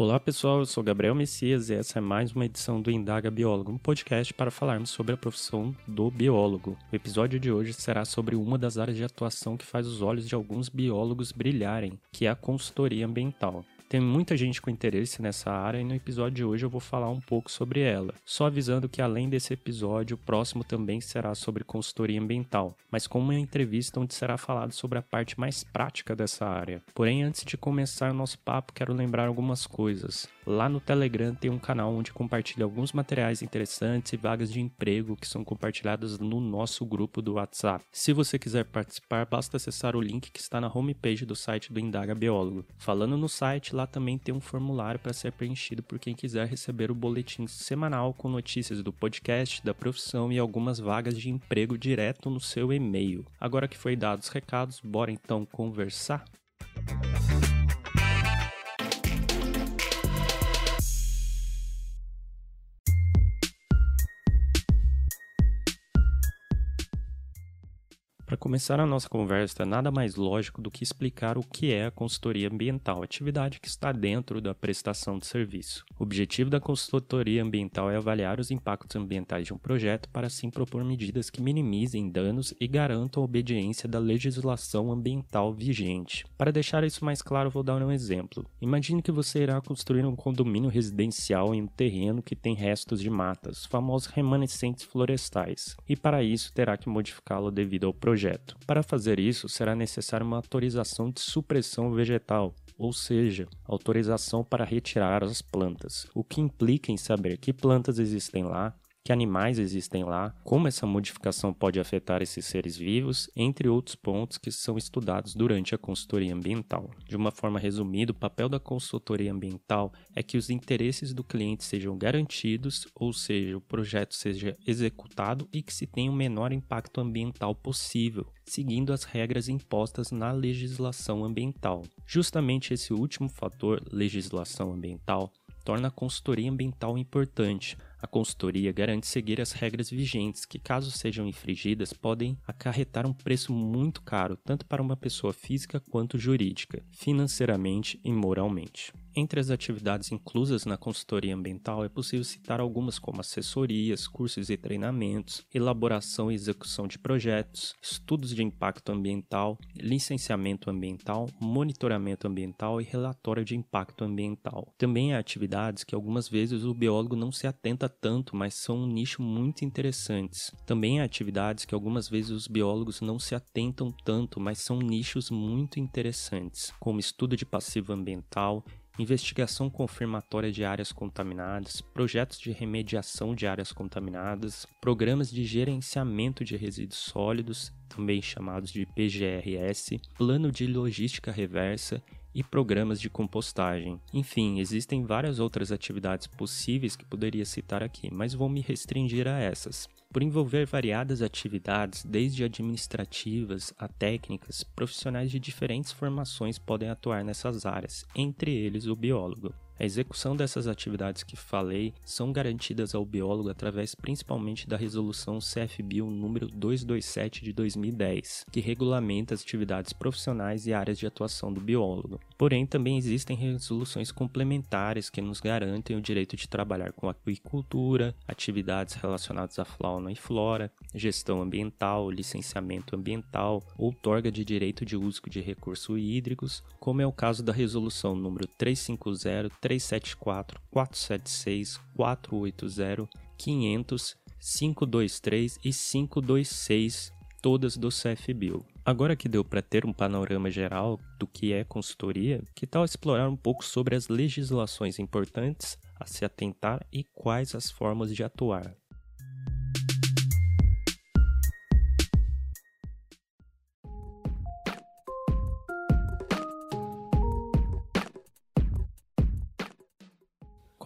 Olá pessoal, eu sou Gabriel Messias e essa é mais uma edição do Indaga Biólogo, um podcast para falarmos sobre a profissão do biólogo. O episódio de hoje será sobre uma das áreas de atuação que faz os olhos de alguns biólogos brilharem, que é a consultoria ambiental. Tem muita gente com interesse nessa área e no episódio de hoje eu vou falar um pouco sobre ela. Só avisando que além desse episódio, o próximo também será sobre consultoria ambiental, mas com uma entrevista onde será falado sobre a parte mais prática dessa área. Porém, antes de começar o nosso papo, quero lembrar algumas coisas. Lá no Telegram tem um canal onde compartilho alguns materiais interessantes e vagas de emprego que são compartilhadas no nosso grupo do WhatsApp. Se você quiser participar, basta acessar o link que está na homepage do site do Indaga Biólogo. Falando no site, lá também tem um formulário para ser preenchido por quem quiser receber o boletim semanal com notícias do podcast, da profissão e algumas vagas de emprego direto no seu e-mail. Agora que foi dados os recados, bora então conversar? Para começar a nossa conversa, nada mais lógico do que explicar o que é a consultoria ambiental, atividade que está dentro da prestação de serviço. O objetivo da consultoria ambiental é avaliar os impactos ambientais de um projeto para assim propor medidas que minimizem danos e garantam a obediência da legislação ambiental vigente. Para deixar isso mais claro, vou dar um exemplo. Imagine que você irá construir um condomínio residencial em um terreno que tem restos de matas, famosos remanescentes florestais, e para isso terá que modificá-lo devido ao projeto projeto. Para fazer isso, será necessária uma autorização de supressão vegetal, ou seja, autorização para retirar as plantas, o que implica em saber que plantas existem lá, que animais existem lá, como essa modificação pode afetar esses seres vivos, entre outros pontos que são estudados durante a consultoria ambiental. De uma forma resumida, o papel da consultoria ambiental é que os interesses do cliente sejam garantidos, ou seja, o projeto seja executado e que se tenha o menor impacto ambiental possível, seguindo as regras impostas na legislação ambiental. Justamente esse último fator, legislação ambiental, torna a consultoria ambiental importante. A consultoria garante seguir as regras vigentes, que, caso sejam infringidas, podem acarretar um preço muito caro, tanto para uma pessoa física quanto jurídica, financeiramente e moralmente. Entre as atividades inclusas na consultoria ambiental é possível citar algumas como assessorias, cursos e treinamentos, elaboração e execução de projetos, estudos de impacto ambiental, licenciamento ambiental, monitoramento ambiental e relatório de impacto ambiental. Também há atividades que algumas vezes o biólogo não se atenta tanto, mas são um nicho muito interessantes. Também há atividades que algumas vezes os biólogos não se atentam tanto, mas são nichos muito interessantes, como estudo de passivo ambiental, investigação confirmatória de áreas contaminadas, projetos de remediação de áreas contaminadas, programas de gerenciamento de resíduos sólidos, também chamados de PGRS, plano de logística reversa e programas de compostagem. Enfim, existem várias outras atividades possíveis que poderia citar aqui, mas vou me restringir a essas. Por envolver variadas atividades, desde administrativas a técnicas, profissionais de diferentes formações podem atuar nessas áreas, entre eles o biólogo. A execução dessas atividades que falei são garantidas ao biólogo através principalmente da resolução CFBio número 227 de 2010, que regulamenta as atividades profissionais e áreas de atuação do biólogo. Porém, também existem resoluções complementares que nos garantem o direito de trabalhar com aquicultura, atividades relacionadas à fauna e flora, gestão ambiental, licenciamento ambiental, outorga de direito de uso de recursos hídricos, como é o caso da resolução número 350 374 476 480 500 523 e 526, todas do CFBio. Agora que deu para ter um panorama geral do que é consultoria, que tal explorar um pouco sobre as legislações importantes a se atentar e quais as formas de atuar?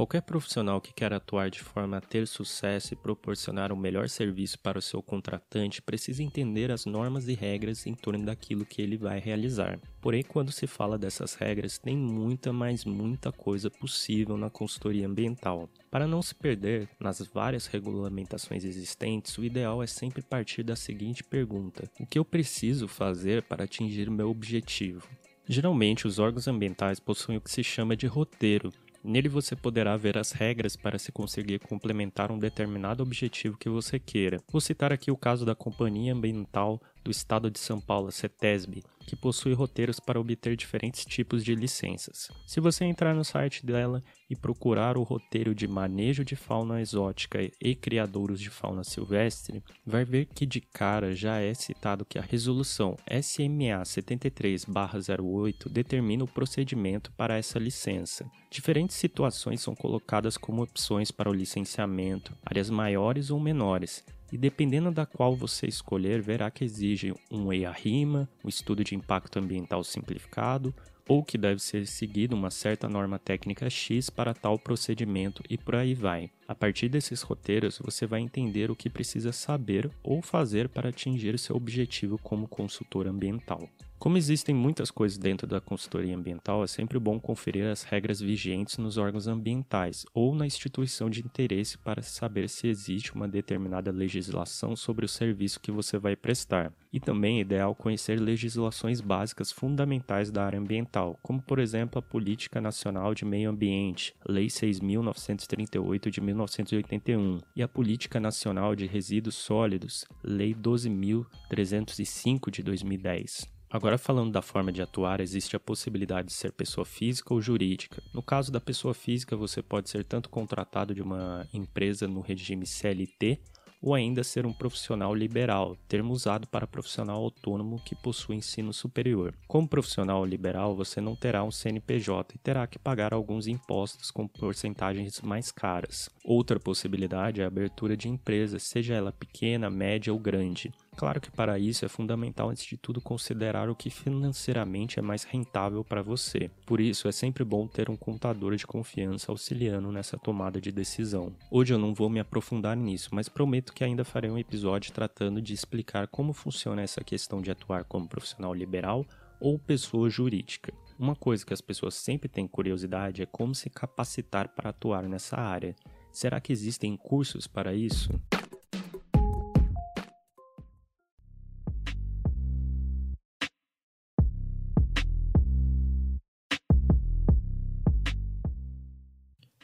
Qualquer profissional que quer atuar de forma a ter sucesso e proporcionar o um melhor serviço para o seu contratante precisa entender as normas e regras em torno daquilo que ele vai realizar. Porém, quando se fala dessas regras, tem muita, mas muita coisa possível na consultoria ambiental. Para não se perder nas várias regulamentações existentes, o ideal é sempre partir da seguinte pergunta: O que eu preciso fazer para atingir meu objetivo? Geralmente, os órgãos ambientais possuem o que se chama de roteiro, Nele você poderá ver as regras para se conseguir complementar um determinado objetivo que você queira. Vou citar aqui o caso da Companhia Ambiental do Estado de São Paulo, CETESB, que possui roteiros para obter diferentes tipos de licenças. Se você entrar no site dela e procurar o roteiro de manejo de fauna exótica e criadouros de fauna silvestre, vai ver que de cara já é citado que a resolução SMA 73/08 determina o procedimento para essa licença. Diferentes situações são colocadas como opções para o licenciamento, áreas maiores ou menores, e dependendo da qual você escolher, verá que exige um EIA-RIMA, um estudo de impacto ambiental simplificado, ou que deve ser seguida uma certa norma técnica X para tal procedimento e por aí vai. A partir desses roteiros, você vai entender o que precisa saber ou fazer para atingir seu objetivo como consultor ambiental. Como existem muitas coisas dentro da consultoria ambiental, é sempre bom conferir as regras vigentes nos órgãos ambientais ou na instituição de interesse para saber se existe uma determinada legislação sobre o serviço que você vai prestar. E também é ideal conhecer legislações básicas fundamentais da área ambiental, como por exemplo a Política Nacional de Meio Ambiente, Lei 6.938 de 1981, e a Política Nacional de Resíduos Sólidos, Lei 12.305 de 2010. Agora, falando da forma de atuar, existe a possibilidade de ser pessoa física ou jurídica. No caso da pessoa física, você pode ser tanto contratado de uma empresa no regime CLT ou ainda ser um profissional liberal, termo usado para profissional autônomo que possui ensino superior. Como profissional liberal, você não terá um CNPJ e terá que pagar alguns impostos com porcentagens mais caras. Outra possibilidade é a abertura de empresa, seja ela pequena, média ou grande. Claro que para isso é fundamental, antes de tudo, considerar o que financeiramente é mais rentável para você. Por isso, é sempre bom ter um contador de confiança auxiliando nessa tomada de decisão. Hoje eu não vou me aprofundar nisso, mas prometo que ainda farei um episódio tratando de explicar como funciona essa questão de atuar como profissional liberal ou pessoa jurídica. Uma coisa que as pessoas sempre têm curiosidade é como se capacitar para atuar nessa área. Será que existem cursos para isso?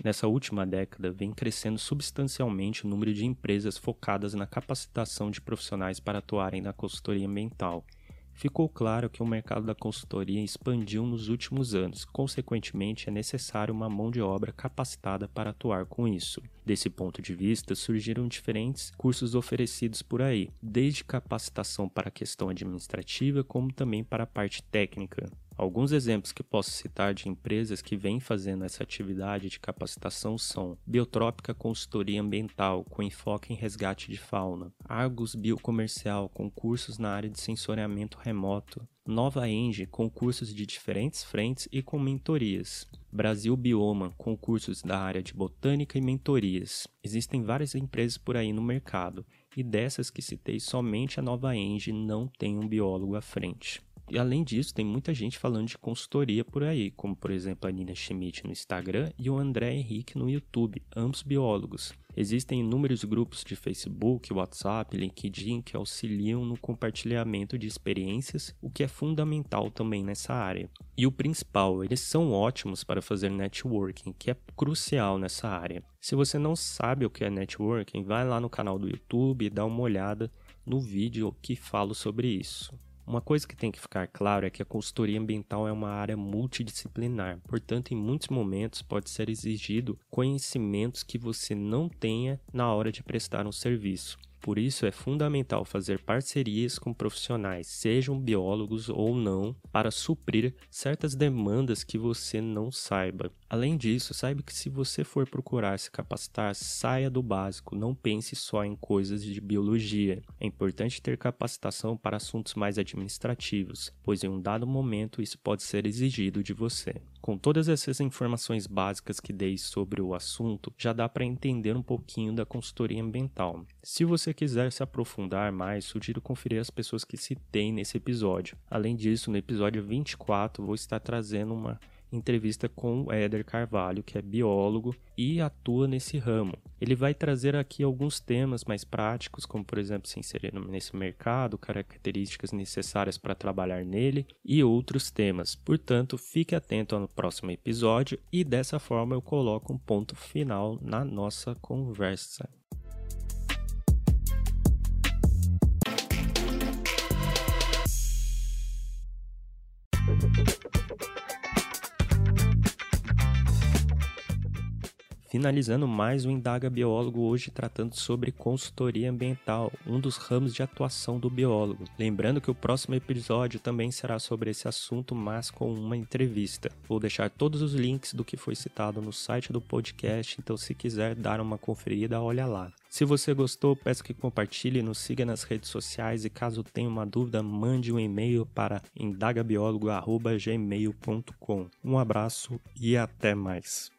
Nessa última década, vem crescendo substancialmente o número de empresas focadas na capacitação de profissionais para atuarem na consultoria ambiental. Ficou claro que o mercado da consultoria expandiu nos últimos anos, consequentemente, é necessário uma mão de obra capacitada para atuar com isso. Desse ponto de vista, surgiram diferentes cursos oferecidos por aí, desde capacitação para a questão administrativa, como também para a parte técnica. Alguns exemplos que posso citar de empresas que vêm fazendo essa atividade de capacitação são Biotrópica Consultoria Ambiental, com enfoque em resgate de fauna, Argus Biocomercial, com cursos na área de sensoriamento remoto, Nova Eng, com cursos de diferentes frentes e com mentorias. Brasil Bioma, com cursos da área de botânica e mentorias. Existem várias empresas por aí no mercado, e dessas que citei, somente a Nova Eng não tem um biólogo à frente. E além disso, tem muita gente falando de consultoria por aí, como por exemplo a Nina Schmidt no Instagram e o André Henrique no YouTube, ambos biólogos. Existem inúmeros grupos de Facebook, WhatsApp, LinkedIn que auxiliam no compartilhamento de experiências, o que é fundamental também nessa área. E o principal, eles são ótimos para fazer networking, que é crucial nessa área. Se você não sabe o que é networking, vai lá no canal do YouTube e dá uma olhada no vídeo que falo sobre isso. Uma coisa que tem que ficar claro é que a consultoria ambiental é uma área multidisciplinar, portanto, em muitos momentos pode ser exigido conhecimentos que você não tenha na hora de prestar um serviço. Por isso, é fundamental fazer parcerias com profissionais, sejam biólogos ou não, para suprir certas demandas que você não saiba. Além disso, saiba que se você for procurar se capacitar, saia do básico, não pense só em coisas de biologia. É importante ter capacitação para assuntos mais administrativos, pois em um dado momento isso pode ser exigido de você. Com todas essas informações básicas que dei sobre o assunto, já dá para entender um pouquinho da consultoria ambiental. Se você quiser se aprofundar mais, sugiro conferir as pessoas que citei nesse episódio. Além disso, no episódio 24 vou estar trazendo uma entrevista com o Éder Carvalho, que é biólogo e atua nesse ramo. Ele vai trazer aqui alguns temas mais práticos, como por exemplo se inserir nesse mercado, características necessárias para trabalhar nele e outros temas. Portanto, fique atento ao próximo episódio e dessa forma eu coloco um ponto final na nossa conversa. Finalizando mais um Indaga Biólogo, hoje tratando sobre consultoria ambiental, um dos ramos de atuação do biólogo. Lembrando que o próximo episódio também será sobre esse assunto, mas com uma entrevista. Vou deixar todos os links do que foi citado no site do podcast, então se quiser dar uma conferida, olha lá. Se você gostou, peço que compartilhe, nos siga nas redes sociais e caso tenha uma dúvida, mande um e-mail para indagabiólogo.gmail.com. Um abraço e até mais.